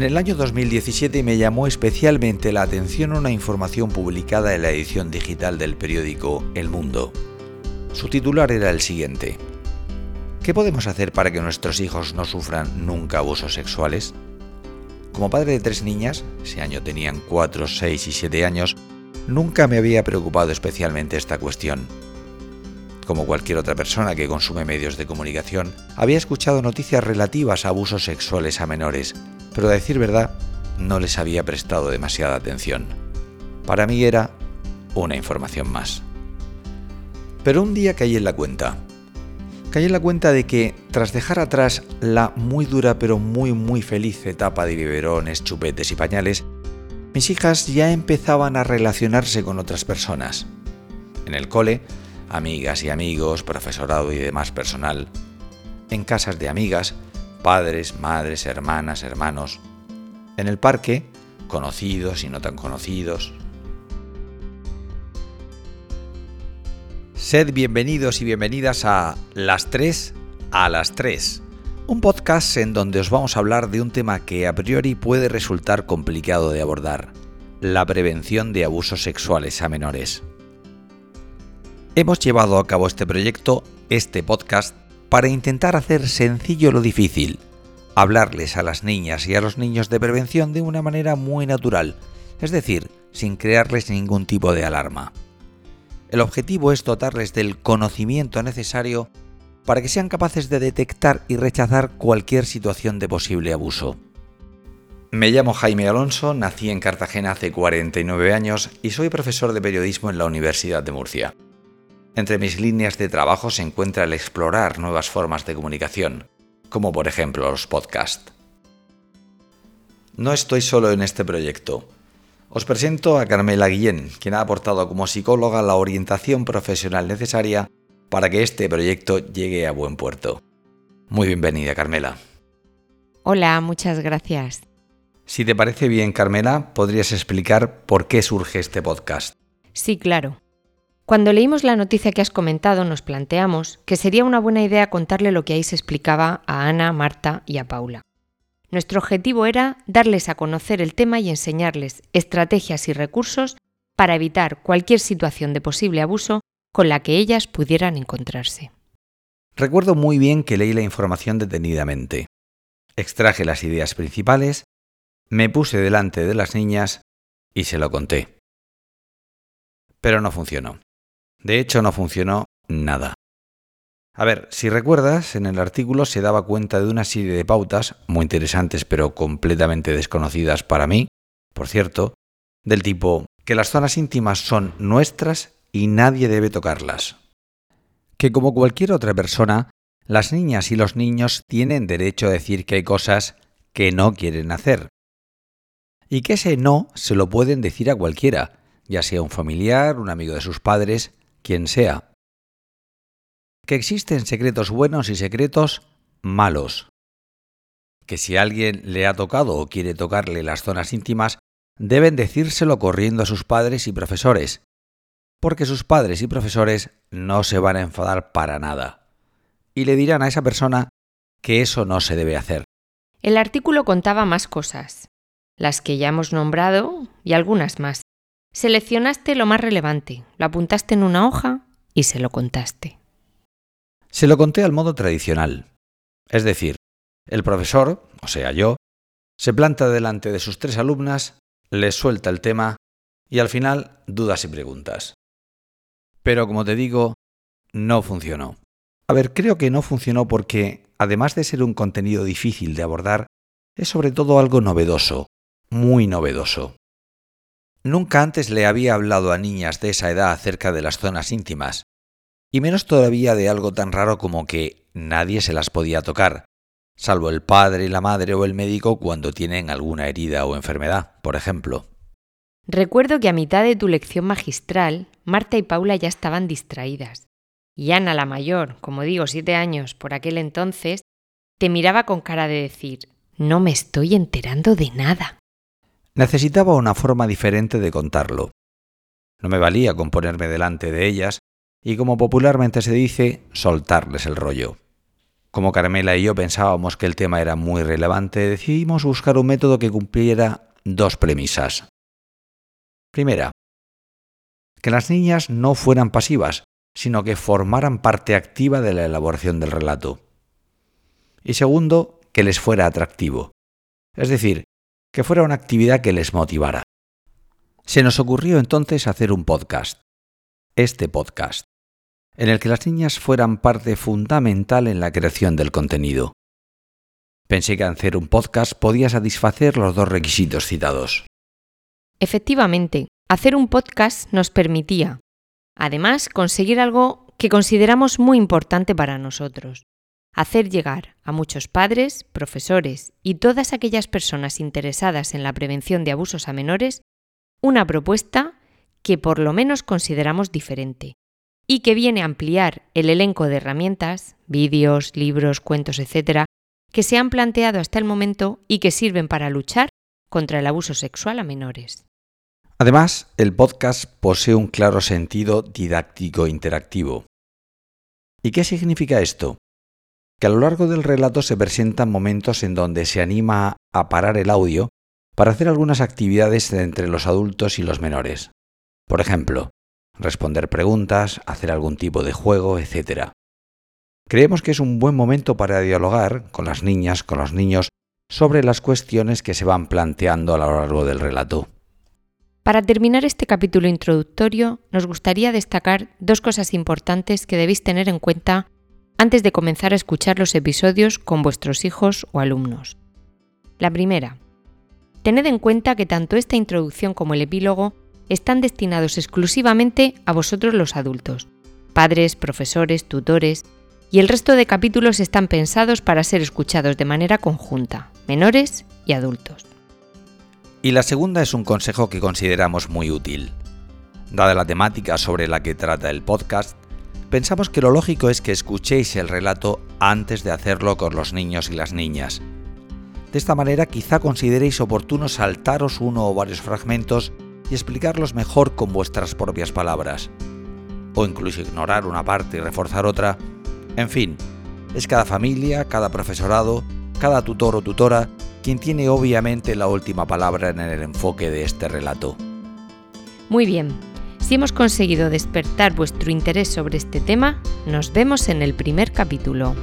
En el año 2017 me llamó especialmente la atención una información publicada en la edición digital del periódico El Mundo. Su titular era el siguiente. ¿Qué podemos hacer para que nuestros hijos no sufran nunca abusos sexuales? Como padre de tres niñas, ese año tenían 4, 6 y 7 años, nunca me había preocupado especialmente esta cuestión. Como cualquier otra persona que consume medios de comunicación, había escuchado noticias relativas a abusos sexuales a menores, pero a decir verdad, no les había prestado demasiada atención. Para mí era una información más. Pero un día caí en la cuenta. Caí en la cuenta de que, tras dejar atrás la muy dura pero muy muy feliz etapa de biberones, chupetes y pañales, mis hijas ya empezaban a relacionarse con otras personas. En el cole, amigas y amigos, profesorado y demás personal. En casas de amigas, padres, madres, hermanas, hermanos. En el parque, conocidos y no tan conocidos. Sed bienvenidos y bienvenidas a Las 3 a las 3, un podcast en donde os vamos a hablar de un tema que a priori puede resultar complicado de abordar, la prevención de abusos sexuales a menores. Hemos llevado a cabo este proyecto, este podcast, para intentar hacer sencillo lo difícil, hablarles a las niñas y a los niños de prevención de una manera muy natural, es decir, sin crearles ningún tipo de alarma. El objetivo es dotarles del conocimiento necesario para que sean capaces de detectar y rechazar cualquier situación de posible abuso. Me llamo Jaime Alonso, nací en Cartagena hace 49 años y soy profesor de periodismo en la Universidad de Murcia. Entre mis líneas de trabajo se encuentra el explorar nuevas formas de comunicación, como por ejemplo los podcasts. No estoy solo en este proyecto. Os presento a Carmela Guillén, quien ha aportado como psicóloga la orientación profesional necesaria para que este proyecto llegue a buen puerto. Muy bienvenida, Carmela. Hola, muchas gracias. Si te parece bien, Carmela, ¿podrías explicar por qué surge este podcast? Sí, claro. Cuando leímos la noticia que has comentado, nos planteamos que sería una buena idea contarle lo que ahí se explicaba a Ana, Marta y a Paula. Nuestro objetivo era darles a conocer el tema y enseñarles estrategias y recursos para evitar cualquier situación de posible abuso con la que ellas pudieran encontrarse. Recuerdo muy bien que leí la información detenidamente. Extraje las ideas principales, me puse delante de las niñas y se lo conté. Pero no funcionó. De hecho, no funcionó nada. A ver, si recuerdas, en el artículo se daba cuenta de una serie de pautas, muy interesantes pero completamente desconocidas para mí, por cierto, del tipo que las zonas íntimas son nuestras y nadie debe tocarlas. Que como cualquier otra persona, las niñas y los niños tienen derecho a decir que hay cosas que no quieren hacer. Y que ese no se lo pueden decir a cualquiera, ya sea un familiar, un amigo de sus padres, quien sea que existen secretos buenos y secretos malos. Que si alguien le ha tocado o quiere tocarle las zonas íntimas, deben decírselo corriendo a sus padres y profesores, porque sus padres y profesores no se van a enfadar para nada, y le dirán a esa persona que eso no se debe hacer. El artículo contaba más cosas, las que ya hemos nombrado y algunas más. Seleccionaste lo más relevante, lo apuntaste en una hoja y se lo contaste. Se lo conté al modo tradicional. Es decir, el profesor, o sea yo, se planta delante de sus tres alumnas, les suelta el tema y al final dudas y preguntas. Pero como te digo, no funcionó. A ver, creo que no funcionó porque, además de ser un contenido difícil de abordar, es sobre todo algo novedoso, muy novedoso. Nunca antes le había hablado a niñas de esa edad acerca de las zonas íntimas, y menos todavía de algo tan raro como que nadie se las podía tocar, salvo el padre, la madre o el médico cuando tienen alguna herida o enfermedad, por ejemplo. Recuerdo que a mitad de tu lección magistral, Marta y Paula ya estaban distraídas. Y Ana, la mayor, como digo, siete años por aquel entonces, te miraba con cara de decir, no me estoy enterando de nada. Necesitaba una forma diferente de contarlo. No me valía con ponerme delante de ellas y como popularmente se dice, soltarles el rollo. Como Carmela y yo pensábamos que el tema era muy relevante, decidimos buscar un método que cumpliera dos premisas. Primera, que las niñas no fueran pasivas, sino que formaran parte activa de la elaboración del relato. Y segundo, que les fuera atractivo. Es decir, que fuera una actividad que les motivara. Se nos ocurrió entonces hacer un podcast, este podcast, en el que las niñas fueran parte fundamental en la creación del contenido. Pensé que hacer un podcast podía satisfacer los dos requisitos citados. Efectivamente, hacer un podcast nos permitía, además, conseguir algo que consideramos muy importante para nosotros, hacer llegar a muchos padres, profesores y todas aquellas personas interesadas en la prevención de abusos a menores una propuesta que por lo menos consideramos diferente y que viene a ampliar el elenco de herramientas, vídeos, libros, cuentos, etc., que se han planteado hasta el momento y que sirven para luchar contra el abuso sexual a menores. Además, el podcast posee un claro sentido didáctico interactivo. ¿Y qué significa esto? Que a lo largo del relato se presentan momentos en donde se anima a parar el audio para hacer algunas actividades entre los adultos y los menores. Por ejemplo, responder preguntas, hacer algún tipo de juego, etc. Creemos que es un buen momento para dialogar con las niñas, con los niños, sobre las cuestiones que se van planteando a lo largo del relato. Para terminar este capítulo introductorio, nos gustaría destacar dos cosas importantes que debéis tener en cuenta antes de comenzar a escuchar los episodios con vuestros hijos o alumnos. La primera, tened en cuenta que tanto esta introducción como el epílogo están destinados exclusivamente a vosotros los adultos, padres, profesores, tutores, y el resto de capítulos están pensados para ser escuchados de manera conjunta, menores y adultos. Y la segunda es un consejo que consideramos muy útil. Dada la temática sobre la que trata el podcast, pensamos que lo lógico es que escuchéis el relato antes de hacerlo con los niños y las niñas. De esta manera quizá consideréis oportuno saltaros uno o varios fragmentos y explicarlos mejor con vuestras propias palabras. O incluso ignorar una parte y reforzar otra. En fin, es cada familia, cada profesorado, cada tutor o tutora quien tiene obviamente la última palabra en el enfoque de este relato. Muy bien, si hemos conseguido despertar vuestro interés sobre este tema, nos vemos en el primer capítulo.